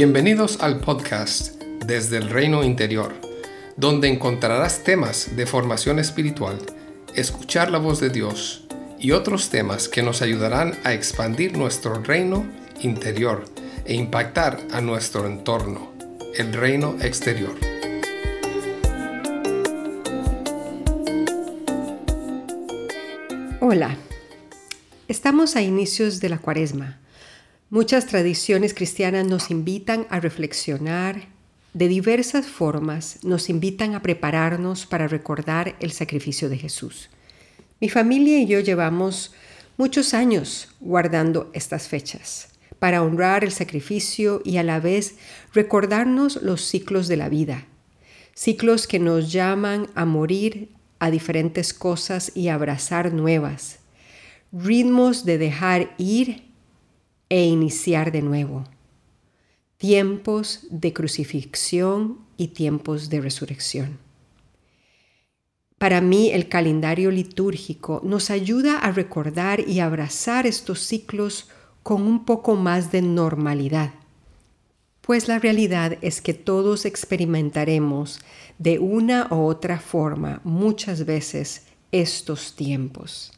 Bienvenidos al podcast Desde el Reino Interior, donde encontrarás temas de formación espiritual, escuchar la voz de Dios y otros temas que nos ayudarán a expandir nuestro reino interior e impactar a nuestro entorno, el reino exterior. Hola, estamos a inicios de la cuaresma Muchas tradiciones cristianas nos invitan a reflexionar de diversas formas, nos invitan a prepararnos para recordar el sacrificio de Jesús. Mi familia y yo llevamos muchos años guardando estas fechas para honrar el sacrificio y a la vez recordarnos los ciclos de la vida, ciclos que nos llaman a morir a diferentes cosas y abrazar nuevas, ritmos de dejar ir e iniciar de nuevo. Tiempos de crucifixión y tiempos de resurrección. Para mí el calendario litúrgico nos ayuda a recordar y abrazar estos ciclos con un poco más de normalidad, pues la realidad es que todos experimentaremos de una u otra forma muchas veces estos tiempos.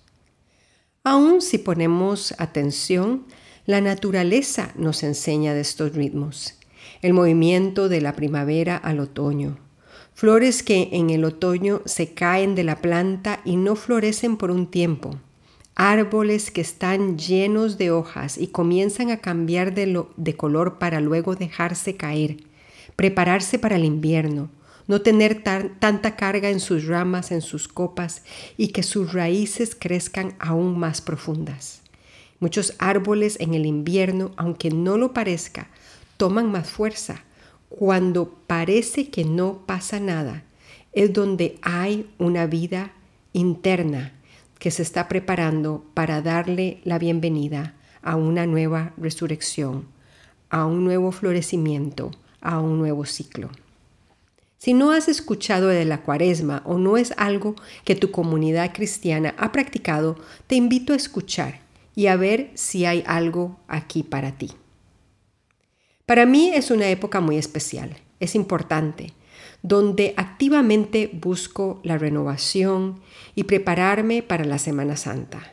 Aun si ponemos atención, la naturaleza nos enseña de estos ritmos. El movimiento de la primavera al otoño. Flores que en el otoño se caen de la planta y no florecen por un tiempo. Árboles que están llenos de hojas y comienzan a cambiar de, color para luego dejarse caer. Prepararse para el invierno no tener tanta carga en sus ramas, en sus copas, y que sus raíces crezcan aún más profundas. Muchos árboles en el invierno, aunque no lo parezca, toman más fuerza. Cuando parece que no pasa nada, es donde hay una vida interna que se está preparando para darle la bienvenida a una nueva resurrección, a un nuevo florecimiento, a un nuevo ciclo. Si no has escuchado de la cuaresma o no es algo que tu comunidad cristiana ha practicado, te invito a escuchar y a ver si hay algo aquí para ti. Para mí es una época muy especial, es importante, donde activamente busco la renovación y prepararme para la Semana Santa.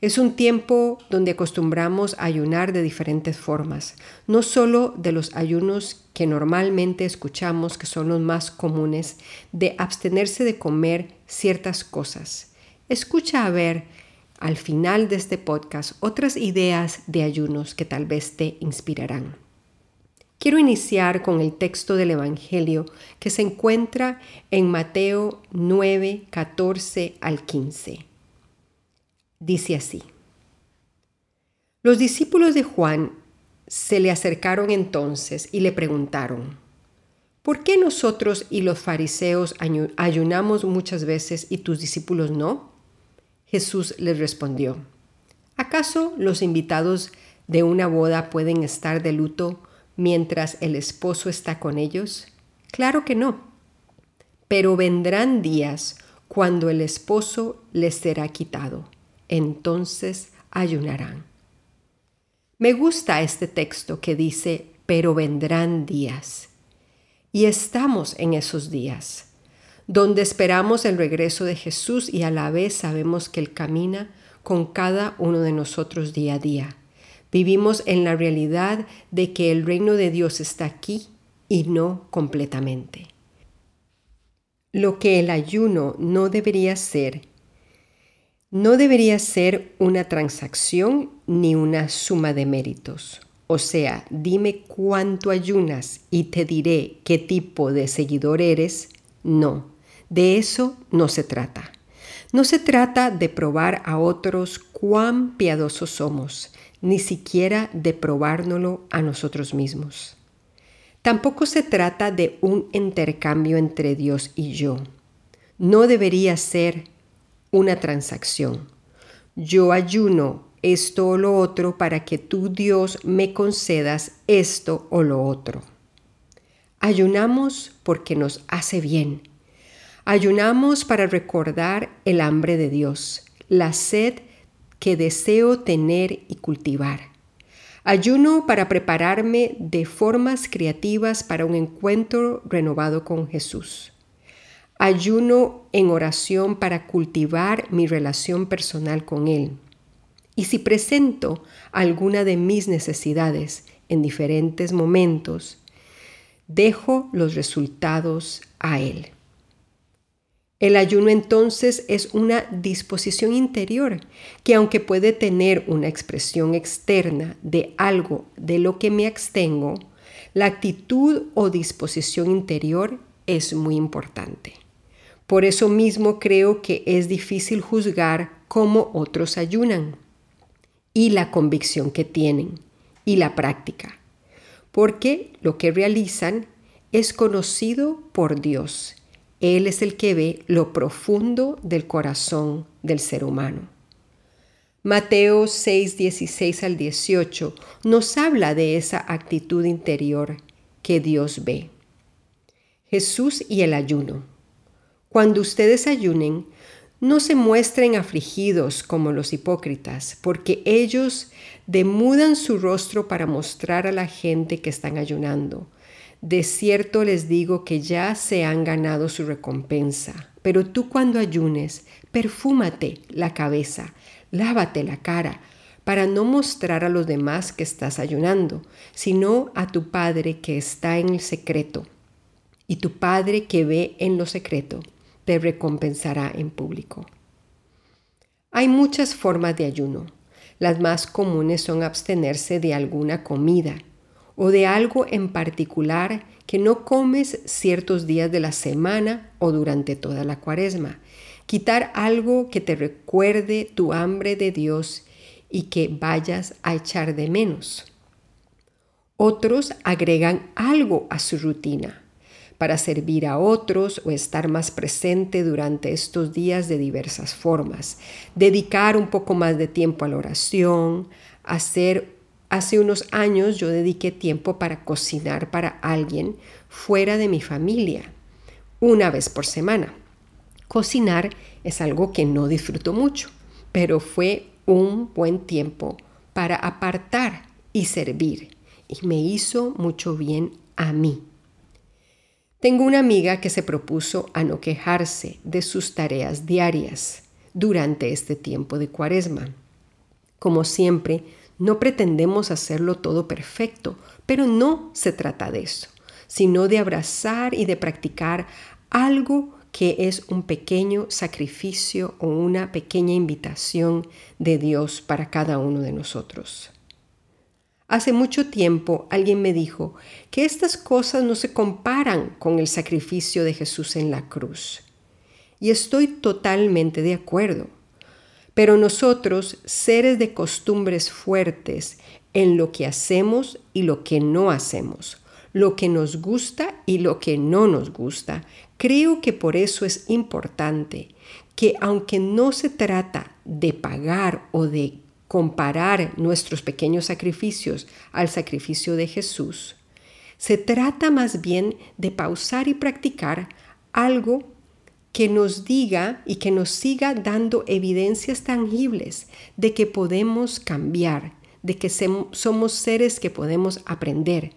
Es un tiempo donde acostumbramos a ayunar de diferentes formas, no solo de los ayunos que normalmente escuchamos que son los más comunes, de abstenerse de comer ciertas cosas. Escucha a ver al final de este podcast otras ideas de ayunos que tal vez te inspirarán. Quiero iniciar con el texto del Evangelio que se encuentra en Mateo 9, 14 al 15. Dice así. Los discípulos de Juan se le acercaron entonces y le preguntaron, ¿por qué nosotros y los fariseos ayunamos muchas veces y tus discípulos no? Jesús les respondió, ¿acaso los invitados de una boda pueden estar de luto mientras el esposo está con ellos? Claro que no. Pero vendrán días cuando el esposo les será quitado. Entonces ayunarán. Me gusta este texto que dice, pero vendrán días. Y estamos en esos días donde esperamos el regreso de Jesús y a la vez sabemos que Él camina con cada uno de nosotros día a día. Vivimos en la realidad de que el reino de Dios está aquí y no completamente. Lo que el ayuno no debería ser, no debería ser una transacción ni una suma de méritos. O sea, dime cuánto ayunas y te diré qué tipo de seguidor eres. No, de eso no se trata. No se trata de probar a otros cuán piadosos somos, ni siquiera de probárnoslo a nosotros mismos. Tampoco se trata de un intercambio entre Dios y yo. No debería ser una transacción. Yo ayuno esto o lo otro para que tú, Dios, me concedas esto o lo otro. Ayunamos porque nos hace bien Ayunamos para recordar el hambre de Dios, la sed que deseo tener y cultivar. Ayuno para prepararme de formas creativas para un encuentro renovado con Jesús. Ayuno en oración para cultivar mi relación personal con Él. Y si presento alguna de mis necesidades en diferentes momentos, dejo los resultados a Él. El ayuno entonces es una disposición interior que aunque puede tener una expresión externa de algo de lo que me abstengo, la actitud o disposición interior es muy importante. Por eso mismo creo que es difícil juzgar cómo otros ayunan y la convicción que tienen y la práctica, porque lo que realizan es conocido por Dios él es el que ve lo profundo del corazón del ser humano. Mateo 6, 16 al 18 nos habla de esa actitud interior que Dios ve. Jesús y el ayuno. Cuando ustedes ayunen, no se muestren afligidos como los hipócritas, porque ellos demudan su rostro para mostrar a la gente que están ayunando. De cierto les digo que ya se han ganado su recompensa. Pero tú cuando ayunes, perfúmate la cabeza, lávate la cara, para no mostrar a los demás que estás ayunando, sino a tu Padre que está en el secreto. Y tu Padre que ve en lo secreto, te recompensará en público. Hay muchas formas de ayuno. Las más comunes son abstenerse de alguna comida o de algo en particular que no comes ciertos días de la semana o durante toda la cuaresma. Quitar algo que te recuerde tu hambre de Dios y que vayas a echar de menos. Otros agregan algo a su rutina para servir a otros o estar más presente durante estos días de diversas formas. Dedicar un poco más de tiempo a la oración, hacer Hace unos años yo dediqué tiempo para cocinar para alguien fuera de mi familia, una vez por semana. Cocinar es algo que no disfruto mucho, pero fue un buen tiempo para apartar y servir y me hizo mucho bien a mí. Tengo una amiga que se propuso a no quejarse de sus tareas diarias durante este tiempo de cuaresma. Como siempre, no pretendemos hacerlo todo perfecto, pero no se trata de eso, sino de abrazar y de practicar algo que es un pequeño sacrificio o una pequeña invitación de Dios para cada uno de nosotros. Hace mucho tiempo alguien me dijo que estas cosas no se comparan con el sacrificio de Jesús en la cruz. Y estoy totalmente de acuerdo. Pero nosotros, seres de costumbres fuertes en lo que hacemos y lo que no hacemos, lo que nos gusta y lo que no nos gusta, creo que por eso es importante que aunque no se trata de pagar o de comparar nuestros pequeños sacrificios al sacrificio de Jesús, se trata más bien de pausar y practicar algo que nos diga y que nos siga dando evidencias tangibles de que podemos cambiar, de que somos seres que podemos aprender,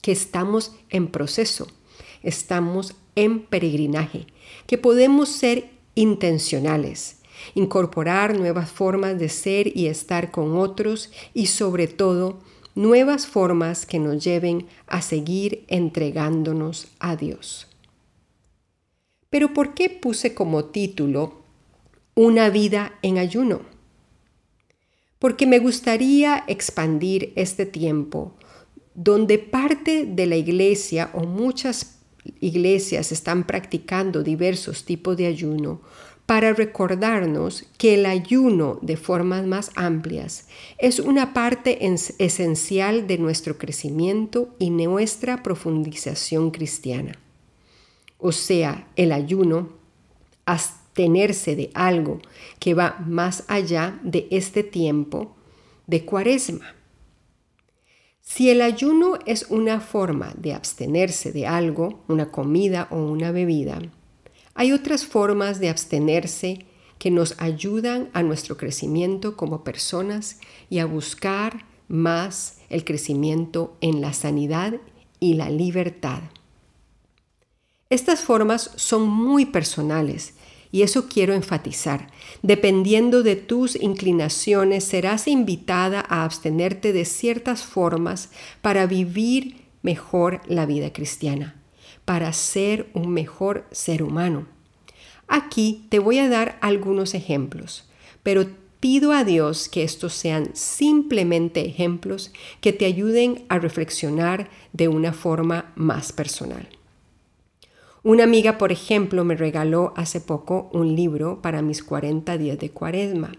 que estamos en proceso, estamos en peregrinaje, que podemos ser intencionales, incorporar nuevas formas de ser y estar con otros y sobre todo nuevas formas que nos lleven a seguir entregándonos a Dios. Pero ¿por qué puse como título Una vida en ayuno? Porque me gustaría expandir este tiempo donde parte de la iglesia o muchas iglesias están practicando diversos tipos de ayuno para recordarnos que el ayuno de formas más amplias es una parte esencial de nuestro crecimiento y nuestra profundización cristiana o sea, el ayuno, abstenerse de algo que va más allá de este tiempo de cuaresma. Si el ayuno es una forma de abstenerse de algo, una comida o una bebida, hay otras formas de abstenerse que nos ayudan a nuestro crecimiento como personas y a buscar más el crecimiento en la sanidad y la libertad. Estas formas son muy personales y eso quiero enfatizar. Dependiendo de tus inclinaciones, serás invitada a abstenerte de ciertas formas para vivir mejor la vida cristiana, para ser un mejor ser humano. Aquí te voy a dar algunos ejemplos, pero pido a Dios que estos sean simplemente ejemplos que te ayuden a reflexionar de una forma más personal. Una amiga, por ejemplo, me regaló hace poco un libro para mis 40 días de cuaresma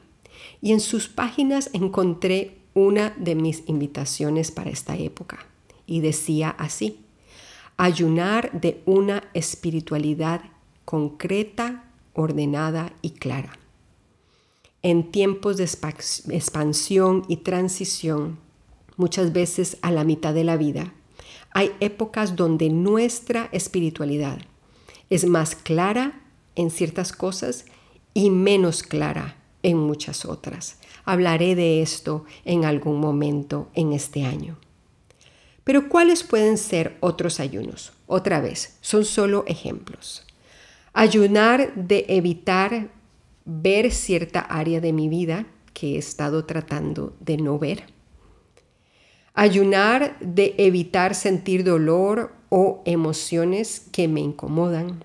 y en sus páginas encontré una de mis invitaciones para esta época y decía así, ayunar de una espiritualidad concreta, ordenada y clara. En tiempos de expansión y transición, muchas veces a la mitad de la vida, hay épocas donde nuestra espiritualidad es más clara en ciertas cosas y menos clara en muchas otras. Hablaré de esto en algún momento en este año. Pero ¿cuáles pueden ser otros ayunos? Otra vez, son solo ejemplos. Ayunar de evitar ver cierta área de mi vida que he estado tratando de no ver. Ayunar de evitar sentir dolor o emociones que me incomodan.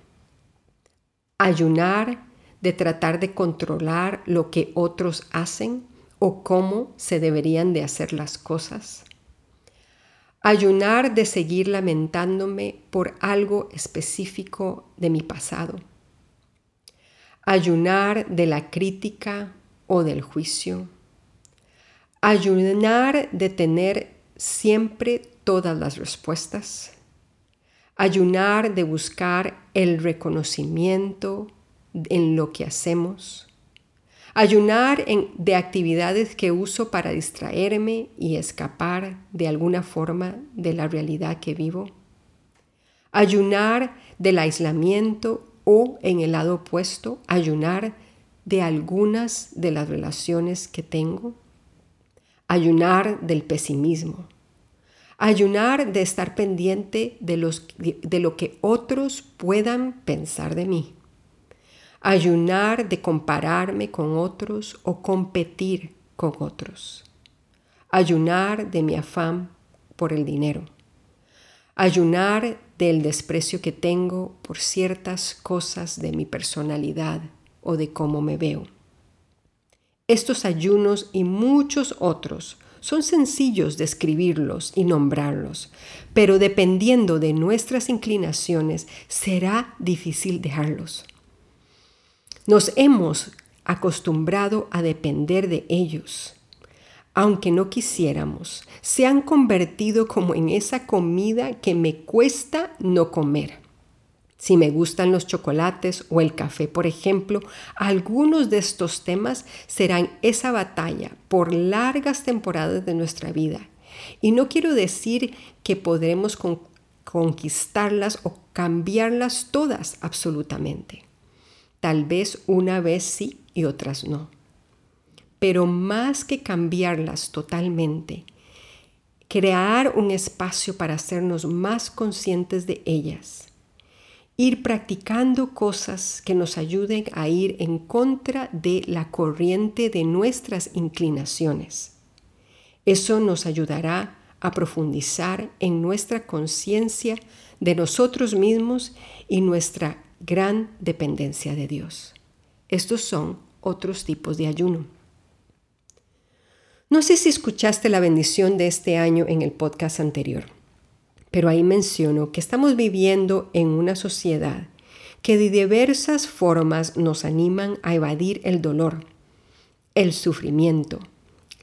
Ayunar de tratar de controlar lo que otros hacen o cómo se deberían de hacer las cosas. Ayunar de seguir lamentándome por algo específico de mi pasado. Ayunar de la crítica o del juicio. Ayunar de tener siempre todas las respuestas ayunar de buscar el reconocimiento en lo que hacemos, ayunar de actividades que uso para distraerme y escapar de alguna forma de la realidad que vivo, ayunar del aislamiento o en el lado opuesto, ayunar de algunas de las relaciones que tengo, ayunar del pesimismo Ayunar de estar pendiente de, los, de lo que otros puedan pensar de mí. Ayunar de compararme con otros o competir con otros. Ayunar de mi afán por el dinero. Ayunar del desprecio que tengo por ciertas cosas de mi personalidad o de cómo me veo. Estos ayunos y muchos otros son sencillos de escribirlos y nombrarlos, pero dependiendo de nuestras inclinaciones será difícil dejarlos. Nos hemos acostumbrado a depender de ellos. Aunque no quisiéramos, se han convertido como en esa comida que me cuesta no comer. Si me gustan los chocolates o el café, por ejemplo, algunos de estos temas serán esa batalla por largas temporadas de nuestra vida. Y no quiero decir que podremos conquistarlas o cambiarlas todas absolutamente. Tal vez una vez sí y otras no. Pero más que cambiarlas totalmente, crear un espacio para hacernos más conscientes de ellas ir practicando cosas que nos ayuden a ir en contra de la corriente de nuestras inclinaciones. Eso nos ayudará a profundizar en nuestra conciencia de nosotros mismos y nuestra gran dependencia de Dios. Estos son otros tipos de ayuno. No sé si escuchaste la bendición de este año en el podcast anterior pero ahí menciono que estamos viviendo en una sociedad que de diversas formas nos animan a evadir el dolor, el sufrimiento,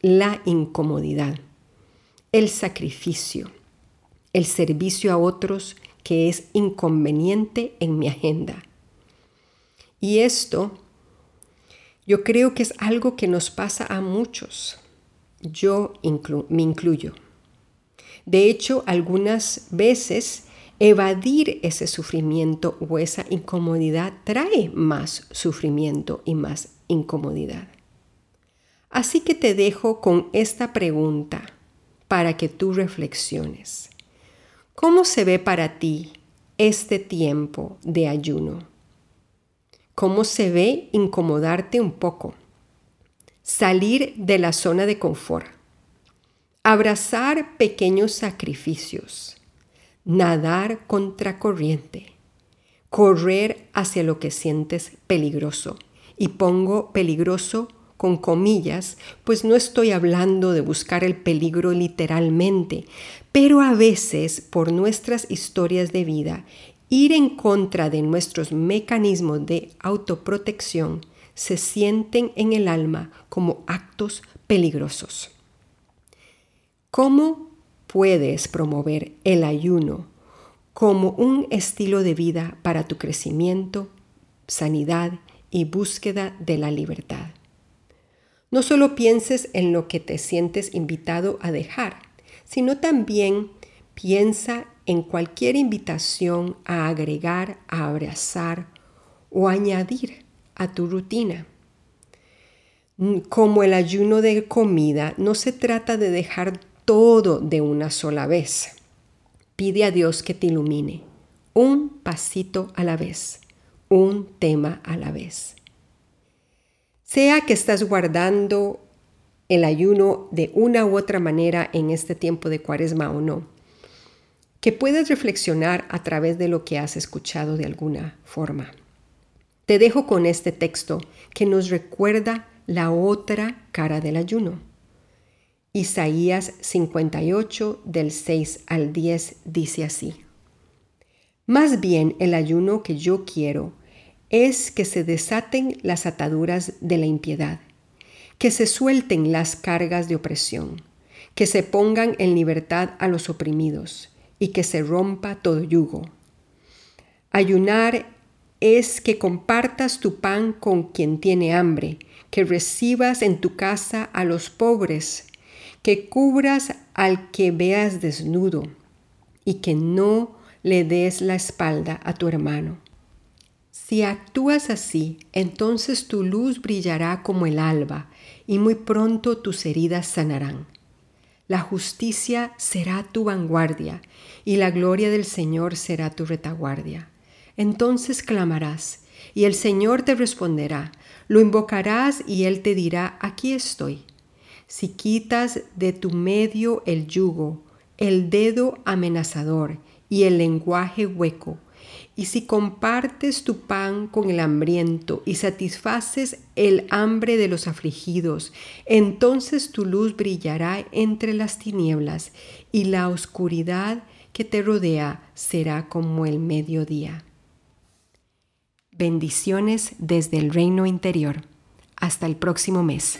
la incomodidad, el sacrificio, el servicio a otros que es inconveniente en mi agenda. Y esto yo creo que es algo que nos pasa a muchos. Yo me incluyo. De hecho, algunas veces evadir ese sufrimiento o esa incomodidad trae más sufrimiento y más incomodidad. Así que te dejo con esta pregunta para que tú reflexiones. ¿Cómo se ve para ti este tiempo de ayuno? ¿Cómo se ve incomodarte un poco? Salir de la zona de confort. Abrazar pequeños sacrificios. Nadar contra corriente. Correr hacia lo que sientes peligroso. Y pongo peligroso con comillas, pues no estoy hablando de buscar el peligro literalmente, pero a veces por nuestras historias de vida, ir en contra de nuestros mecanismos de autoprotección se sienten en el alma como actos peligrosos. ¿Cómo puedes promover el ayuno como un estilo de vida para tu crecimiento, sanidad y búsqueda de la libertad? No solo pienses en lo que te sientes invitado a dejar, sino también piensa en cualquier invitación a agregar, a abrazar o añadir a tu rutina. Como el ayuno de comida, no se trata de dejar todo de una sola vez. Pide a Dios que te ilumine, un pasito a la vez, un tema a la vez. Sea que estás guardando el ayuno de una u otra manera en este tiempo de cuaresma o no, que puedes reflexionar a través de lo que has escuchado de alguna forma. Te dejo con este texto que nos recuerda la otra cara del ayuno. Isaías 58 del 6 al 10 dice así. Más bien el ayuno que yo quiero es que se desaten las ataduras de la impiedad, que se suelten las cargas de opresión, que se pongan en libertad a los oprimidos y que se rompa todo yugo. Ayunar es que compartas tu pan con quien tiene hambre, que recibas en tu casa a los pobres, que cubras al que veas desnudo y que no le des la espalda a tu hermano si actúas así, entonces tu luz brillará como el alba y muy pronto tus heridas sanarán. La justicia será tu vanguardia y la gloria del Señor será tu retaguardia. Entonces clamarás y el Señor te responderá, lo invocarás y Él te dirá, aquí estoy. Si quitas de tu medio el yugo, el dedo amenazador y el lenguaje hueco, y si compartes tu pan con el hambriento y satisfaces el hambre de los afligidos, entonces tu luz brillará entre las tinieblas y la oscuridad que te rodea será como el mediodía. Bendiciones desde el reino interior. Hasta el próximo mes.